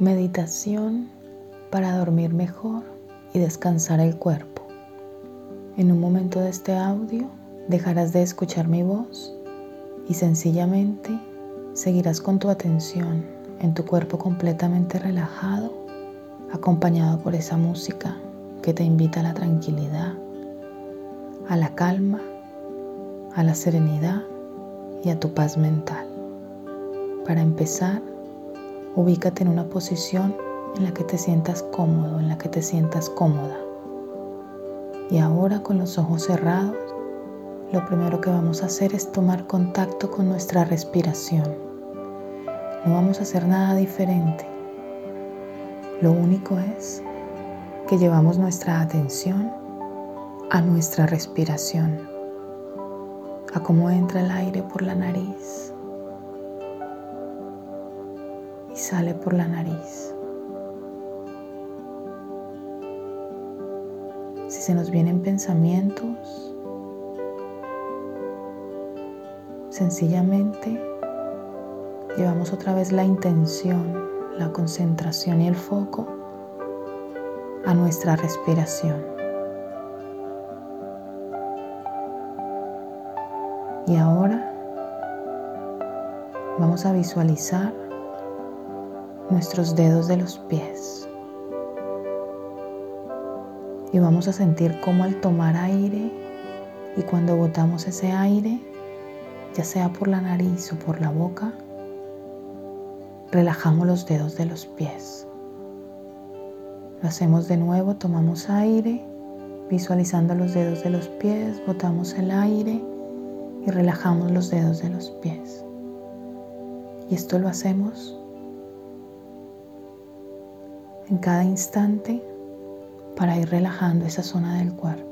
Meditación para dormir mejor y descansar el cuerpo. En un momento de este audio dejarás de escuchar mi voz y sencillamente seguirás con tu atención en tu cuerpo completamente relajado, acompañado por esa música que te invita a la tranquilidad, a la calma, a la serenidad y a tu paz mental. Para empezar, Ubícate en una posición en la que te sientas cómodo, en la que te sientas cómoda. Y ahora con los ojos cerrados, lo primero que vamos a hacer es tomar contacto con nuestra respiración. No vamos a hacer nada diferente. Lo único es que llevamos nuestra atención a nuestra respiración, a cómo entra el aire por la nariz sale por la nariz. Si se nos vienen pensamientos, sencillamente llevamos otra vez la intención, la concentración y el foco a nuestra respiración. Y ahora vamos a visualizar nuestros dedos de los pies. Y vamos a sentir cómo al tomar aire y cuando botamos ese aire, ya sea por la nariz o por la boca, relajamos los dedos de los pies. Lo hacemos de nuevo, tomamos aire, visualizando los dedos de los pies, botamos el aire y relajamos los dedos de los pies. Y esto lo hacemos en cada instante para ir relajando esa zona del cuerpo.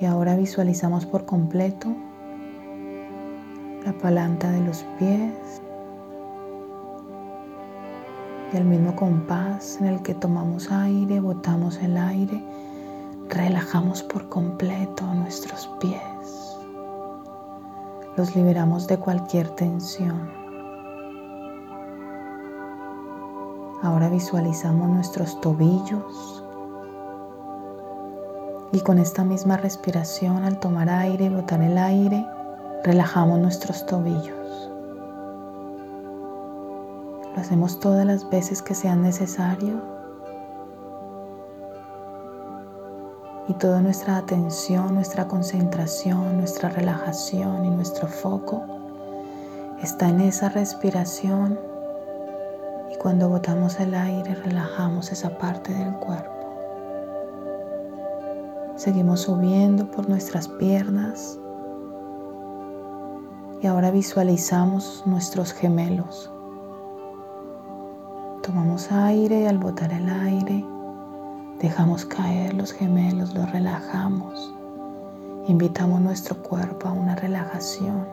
Y ahora visualizamos por completo la palanta de los pies y el mismo compás en el que tomamos aire, botamos el aire, relajamos por completo nuestros pies. Los liberamos de cualquier tensión. Ahora visualizamos nuestros tobillos. Y con esta misma respiración al tomar aire y botar el aire, relajamos nuestros tobillos. Lo hacemos todas las veces que sean necesario. Y toda nuestra atención, nuestra concentración, nuestra relajación y nuestro foco está en esa respiración cuando botamos el aire, relajamos esa parte del cuerpo. Seguimos subiendo por nuestras piernas y ahora visualizamos nuestros gemelos. Tomamos aire y al botar el aire dejamos caer los gemelos, los relajamos. Invitamos nuestro cuerpo a una relajación.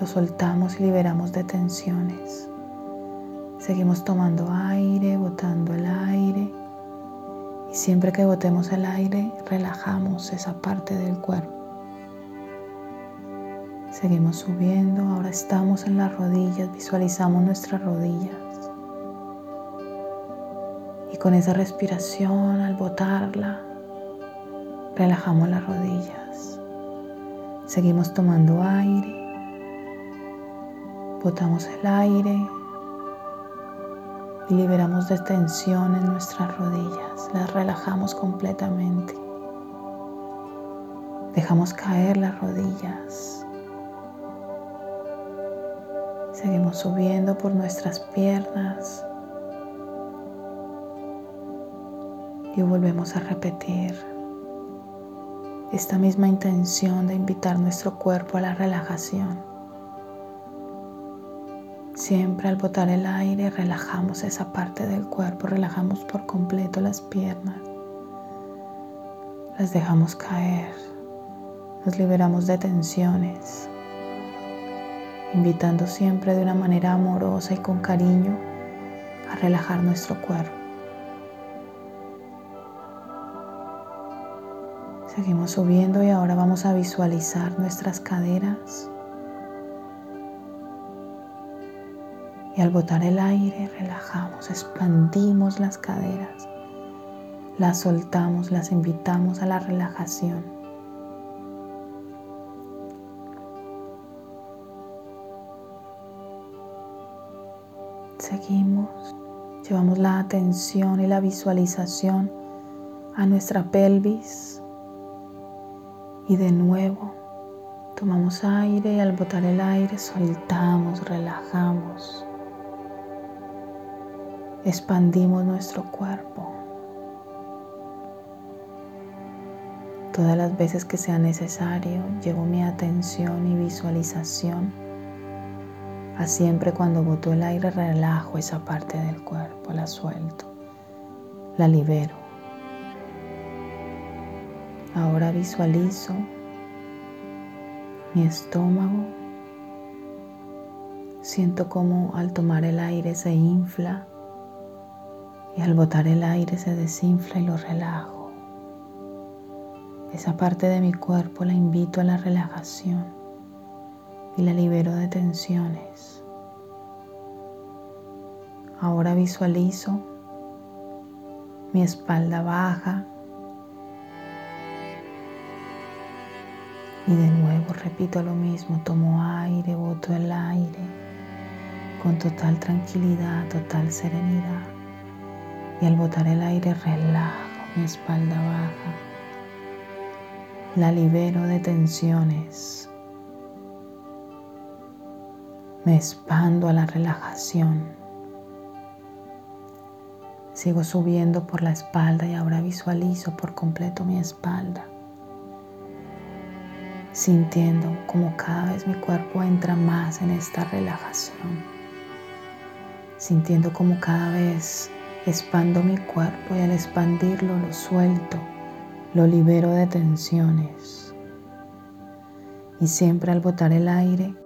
Lo soltamos y liberamos de tensiones. Seguimos tomando aire, botando el aire. Y siempre que botemos el aire, relajamos esa parte del cuerpo. Seguimos subiendo, ahora estamos en las rodillas, visualizamos nuestras rodillas. Y con esa respiración, al botarla, relajamos las rodillas. Seguimos tomando aire, botamos el aire, y liberamos de tensión en nuestras rodillas. Las relajamos completamente. Dejamos caer las rodillas. Seguimos subiendo por nuestras piernas. Y volvemos a repetir esta misma intención de invitar nuestro cuerpo a la relajación. Siempre al botar el aire relajamos esa parte del cuerpo, relajamos por completo las piernas, las dejamos caer, nos liberamos de tensiones, invitando siempre de una manera amorosa y con cariño a relajar nuestro cuerpo. Seguimos subiendo y ahora vamos a visualizar nuestras caderas Y al botar el aire relajamos, expandimos las caderas, las soltamos, las invitamos a la relajación. Seguimos, llevamos la atención y la visualización a nuestra pelvis y de nuevo tomamos aire y al botar el aire soltamos, relajamos expandimos nuestro cuerpo. Todas las veces que sea necesario, llevo mi atención y visualización a siempre cuando boto el aire relajo esa parte del cuerpo, la suelto, la libero. Ahora visualizo mi estómago. Siento como al tomar el aire se infla y al botar el aire se desinfla y lo relajo. Esa parte de mi cuerpo la invito a la relajación y la libero de tensiones. Ahora visualizo mi espalda baja y de nuevo repito lo mismo, tomo aire, boto el aire con total tranquilidad, total serenidad y al botar el aire relajo mi espalda baja. La libero de tensiones. Me expando a la relajación. Sigo subiendo por la espalda y ahora visualizo por completo mi espalda. Sintiendo como cada vez mi cuerpo entra más en esta relajación. Sintiendo como cada vez Expando mi cuerpo y al expandirlo lo suelto, lo libero de tensiones. Y siempre al botar el aire,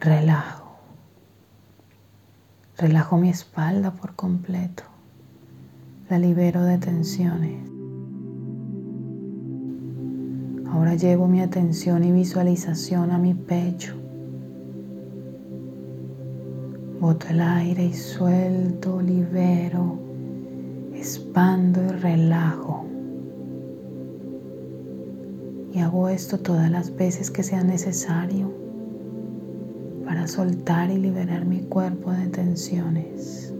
relajo. Relajo mi espalda por completo. La libero de tensiones. Ahora llevo mi atención y visualización a mi pecho Boto el aire y suelto, libero, expando y relajo. Y hago esto todas las veces que sea necesario para soltar y liberar mi cuerpo de tensiones.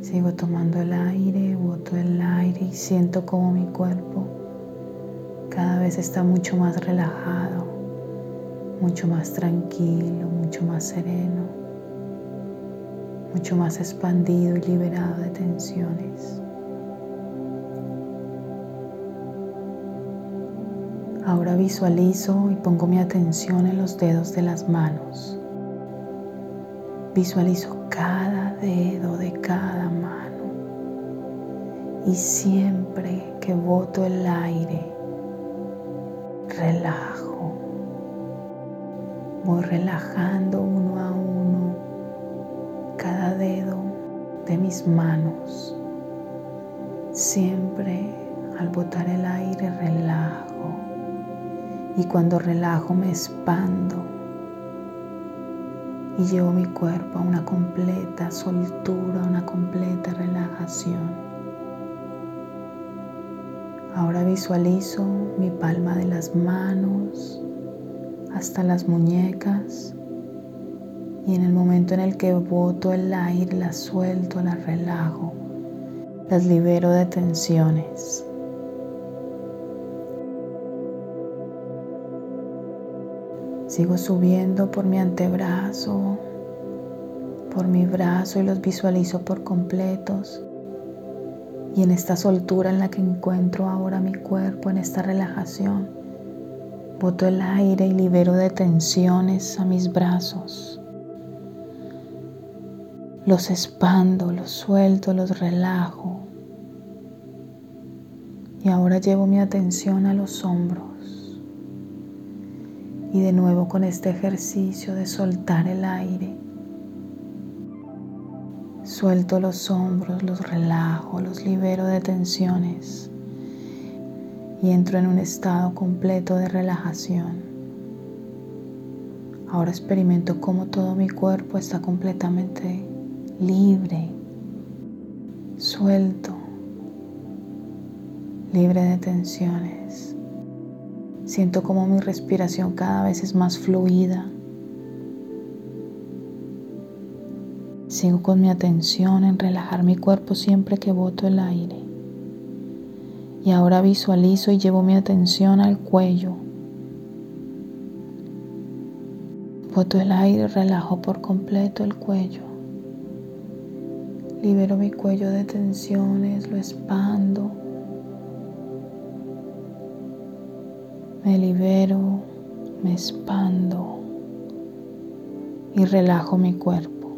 Sigo tomando el aire, boto el aire y siento como mi cuerpo cada vez está mucho más relajado mucho más tranquilo, mucho más sereno, mucho más expandido y liberado de tensiones. Ahora visualizo y pongo mi atención en los dedos de las manos. Visualizo cada dedo de cada mano y siempre que boto el aire, relajo Voy relajando uno a uno cada dedo de mis manos. Siempre al botar el aire relajo. Y cuando relajo me expando y llevo mi cuerpo a una completa soltura, una completa relajación. Ahora visualizo mi palma de las manos hasta las muñecas y en el momento en el que boto el aire las suelto, las relajo, las libero de tensiones. Sigo subiendo por mi antebrazo, por mi brazo y los visualizo por completos. Y en esta soltura en la que encuentro ahora mi cuerpo, en esta relajación, Boto el aire y libero de tensiones a mis brazos. Los expando, los suelto, los relajo. Y ahora llevo mi atención a los hombros. Y de nuevo con este ejercicio de soltar el aire. Suelto los hombros, los relajo, los libero de tensiones y entro en un estado completo de relajación. Ahora experimento cómo todo mi cuerpo está completamente libre, suelto, libre de tensiones. Siento como mi respiración cada vez es más fluida. Sigo con mi atención en relajar mi cuerpo siempre que boto el aire. Y ahora visualizo y llevo mi atención al cuello. Boto el aire, relajo por completo el cuello. Libero mi cuello de tensiones, lo expando. Me libero, me expando y relajo mi cuerpo.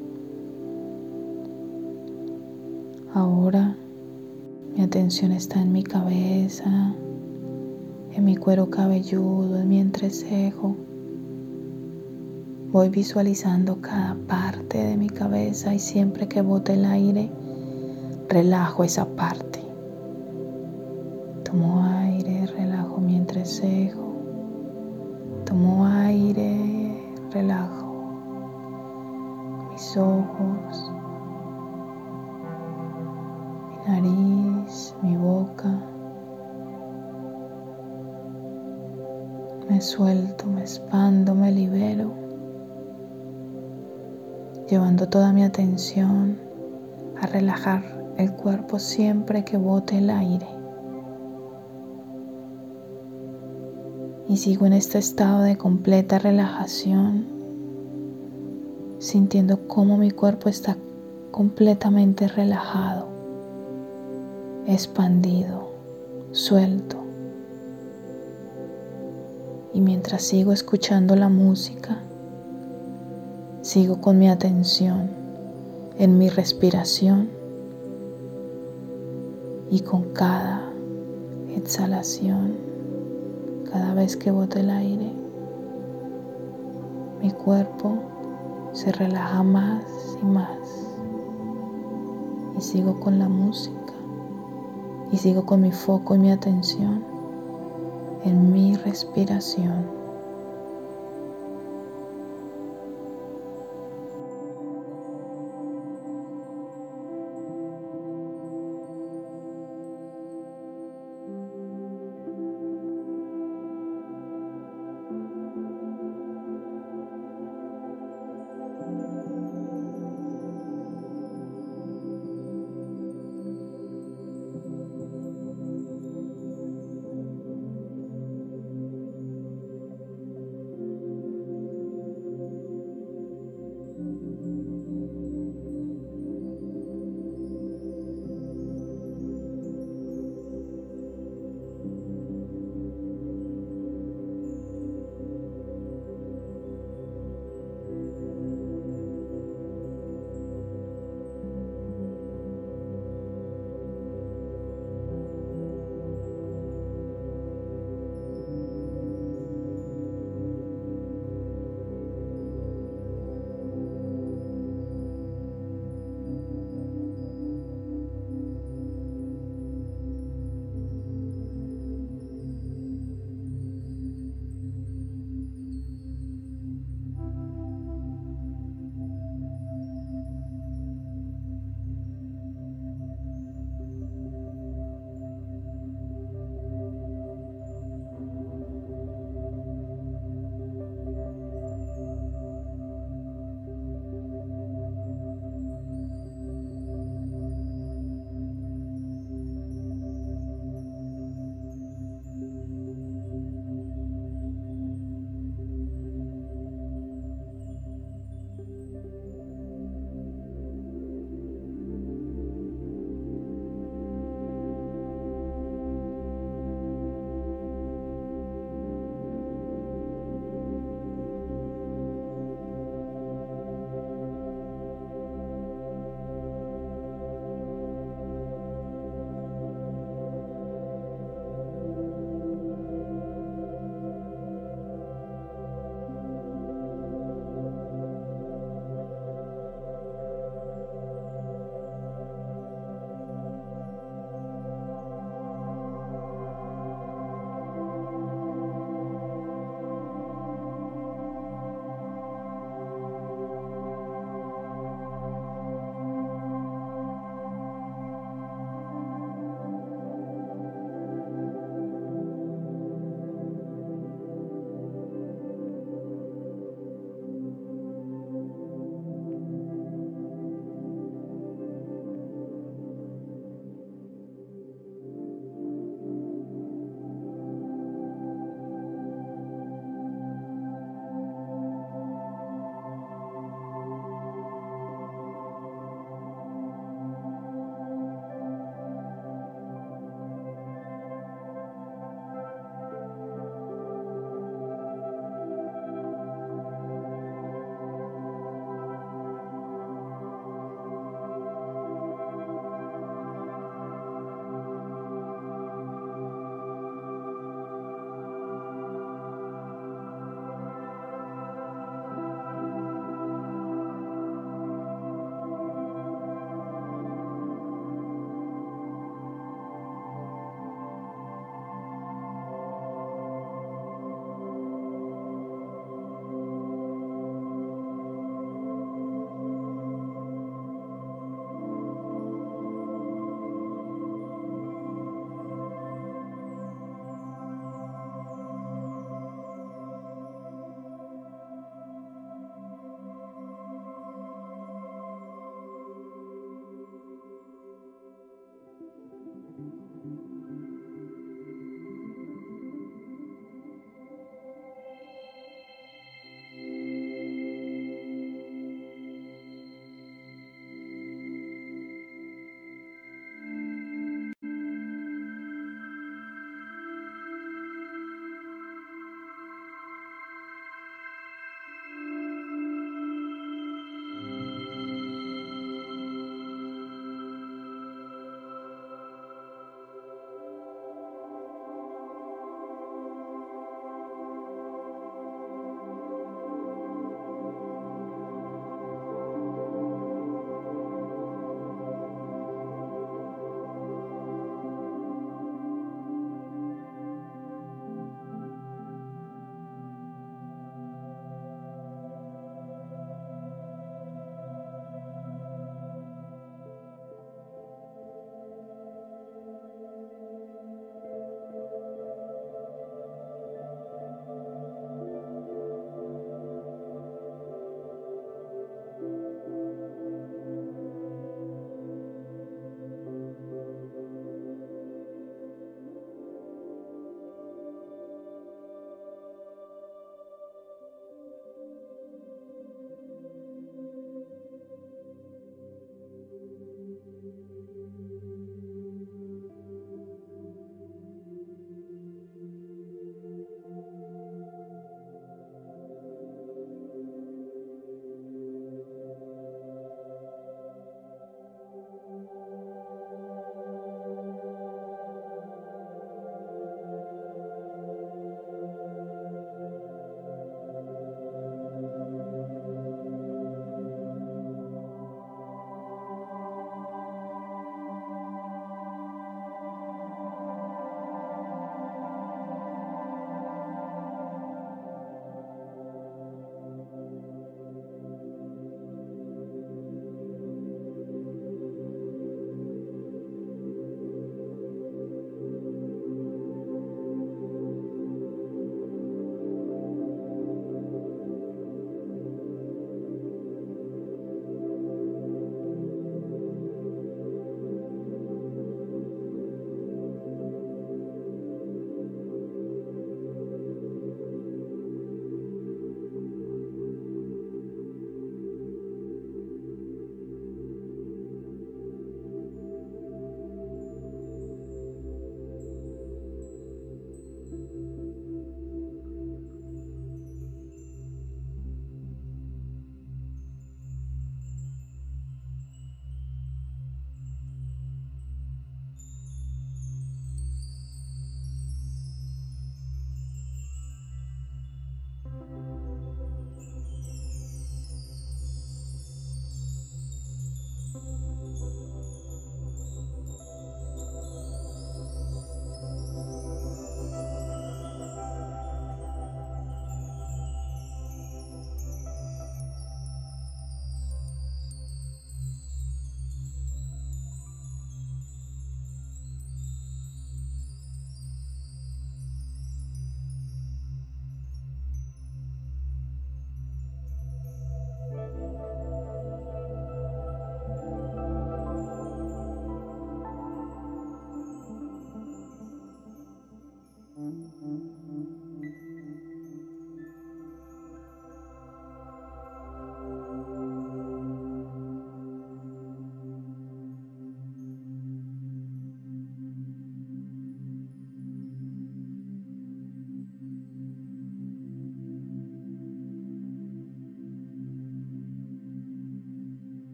Ahora mi atención está en mi cabeza, en mi cuero cabelludo, en mi entrecejo. Voy visualizando cada parte de mi cabeza y siempre que bote el aire, relajo esa parte. Tomo aire, relajo mi entrecejo. Tomo aire, relajo mis ojos, Me suelto, me expando, me libero, llevando toda mi atención a relajar el cuerpo siempre que bote el aire. Y sigo en este estado de completa relajación, sintiendo cómo mi cuerpo está completamente relajado expandido, suelto. Y mientras sigo escuchando la música, sigo con mi atención en mi respiración y con cada exhalación, cada vez que bote el aire, mi cuerpo se relaja más y más. Y sigo con la música y sigo con mi foco y mi atención en mi respiración.